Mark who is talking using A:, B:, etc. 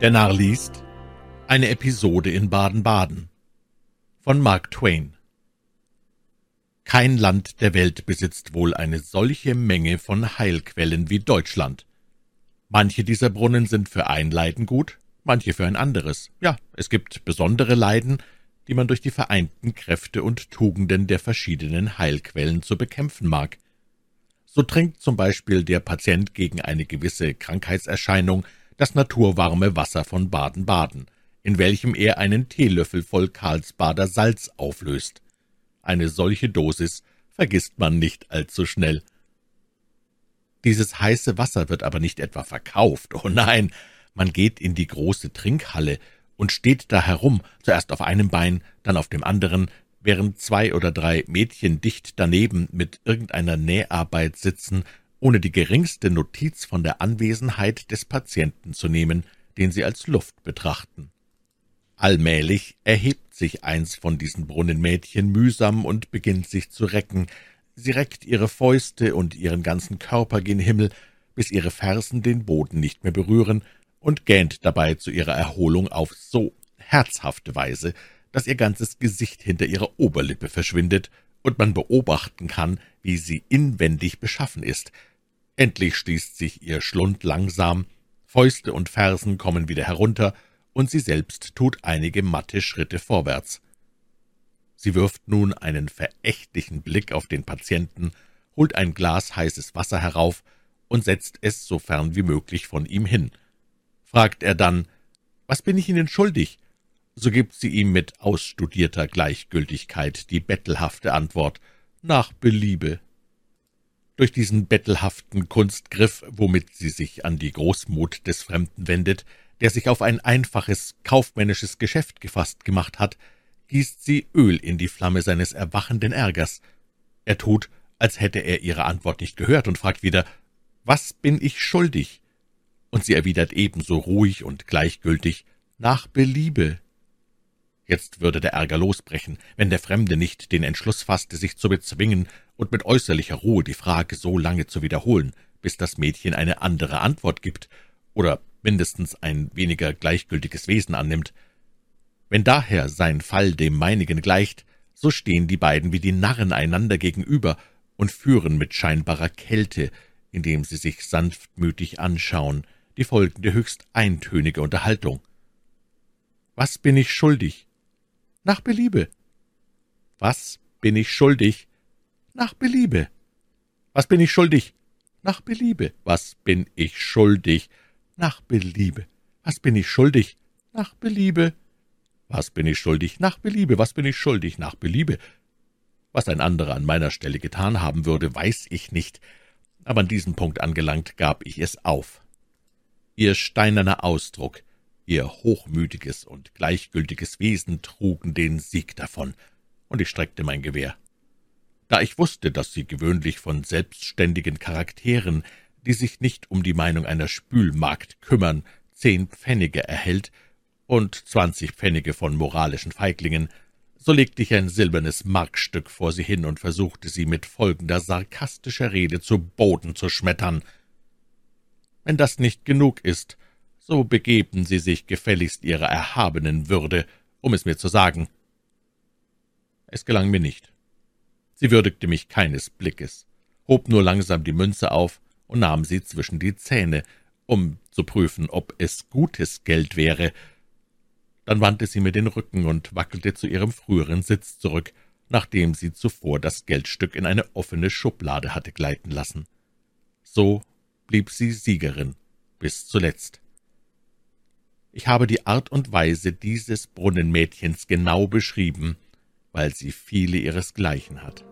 A: Der Narr liest eine Episode in Baden-Baden von Mark Twain. Kein Land der Welt besitzt wohl eine solche Menge von Heilquellen wie Deutschland. Manche dieser Brunnen sind für ein Leiden gut, manche für ein anderes. Ja, es gibt besondere Leiden, die man durch die vereinten Kräfte und Tugenden der verschiedenen Heilquellen zu bekämpfen mag. So trinkt zum Beispiel der Patient gegen eine gewisse Krankheitserscheinung das naturwarme Wasser von Baden-Baden, in welchem er einen Teelöffel voll Karlsbader Salz auflöst. Eine solche Dosis vergisst man nicht allzu schnell. Dieses heiße Wasser wird aber nicht etwa verkauft, oh nein, man geht in die große Trinkhalle und steht da herum, zuerst auf einem Bein, dann auf dem anderen, während zwei oder drei Mädchen dicht daneben mit irgendeiner Näharbeit sitzen ohne die geringste Notiz von der Anwesenheit des Patienten zu nehmen, den sie als Luft betrachten. Allmählich erhebt sich eins von diesen Brunnenmädchen mühsam und beginnt sich zu recken. Sie reckt ihre Fäuste und ihren ganzen Körper gen Himmel, bis ihre Fersen den Boden nicht mehr berühren, und gähnt dabei zu ihrer Erholung auf so herzhafte Weise, dass ihr ganzes Gesicht hinter ihrer Oberlippe verschwindet und man beobachten kann, wie sie inwendig beschaffen ist, Endlich schließt sich ihr Schlund langsam, Fäuste und Fersen kommen wieder herunter, und sie selbst tut einige matte Schritte vorwärts. Sie wirft nun einen verächtlichen Blick auf den Patienten, holt ein Glas heißes Wasser herauf und setzt es so fern wie möglich von ihm hin. Fragt er dann, »Was bin ich Ihnen schuldig?« so gibt sie ihm mit ausstudierter Gleichgültigkeit die bettelhafte Antwort, »Nach Beliebe.« Durch diesen bettelhaften Kunstgriff, womit sie sich an die Großmut des Fremden wendet, der sich auf ein einfaches kaufmännisches Geschäft gefasst gemacht hat, gießt sie Öl in die Flamme seines erwachenden Ärgers. Er tut, als hätte er ihre Antwort nicht gehört und fragt wieder, »Was bin ich schuldig?« Und sie erwidert ebenso ruhig und gleichgültig, »Nach Beliebe.« Jetzt würde der Ärger losbrechen, wenn der Fremde nicht den Entschluss fasste, sich zu bezwingen und mit äußerlicher Ruhe die Frage so lange zu wiederholen, bis das Mädchen eine andere Antwort gibt oder mindestens ein weniger gleichgültiges Wesen annimmt. Wenn daher sein Fall dem meinigen gleicht, so stehen die beiden wie die Narren einander gegenüber und führen mit scheinbarer Kälte, indem sie sich sanftmütig anschauen, die folgende höchst eintönige Unterhaltung. »Was bin ich schuldig?« Nach Beliebe. Was bin ich schuldig? Nach Beliebe. Was bin ich schuldig? Nach Beliebe. Was bin ich schuldig? Nach Beliebe. Was bin ich schuldig? Nach Beliebe. Was bin ich schuldig? Nach Beliebe. Was bin ich schuldig? Nach Beliebe. Was ein anderer an meiner Stelle getan haben würde, weiß ich nicht, aber an diesem Punkt angelangt, gab ich es auf. Ihr steinerner Ausdruck, Ihr hochmütiges und gleichgültiges Wesen trugen den Sieg davon, und ich streckte mein Gewehr. Da ich wusste, dass sie gewöhnlich von selbstständigen Charakteren, die sich nicht um die Meinung einer Spülmagd kümmern, zehn Pfennige erhält und zwanzig Pfennige von moralischen Feiglingen, so legte ich ein silbernes Markstück vor sie hin und versuchte sie mit folgender sarkastischer Rede zu Boden zu schmettern. Wenn das nicht genug ist, so begeben Sie sich gefälligst Ihrer erhabenen Würde, um es mir zu sagen. Es gelang mir nicht. Sie würdigte mich keines Blickes, hob nur langsam die Münze auf und nahm sie zwischen die Zähne, um zu prüfen, ob es gutes Geld wäre. Dann wandte sie mir den Rücken und wackelte zu ihrem früheren Sitz zurück, nachdem sie zuvor das Geldstück in eine offene Schublade hatte gleiten lassen. So blieb sie Siegerin bis zuletzt. Ich habe die Art und Weise dieses Brunnenmädchens genau beschrieben, weil sie viele ihresgleichen hat.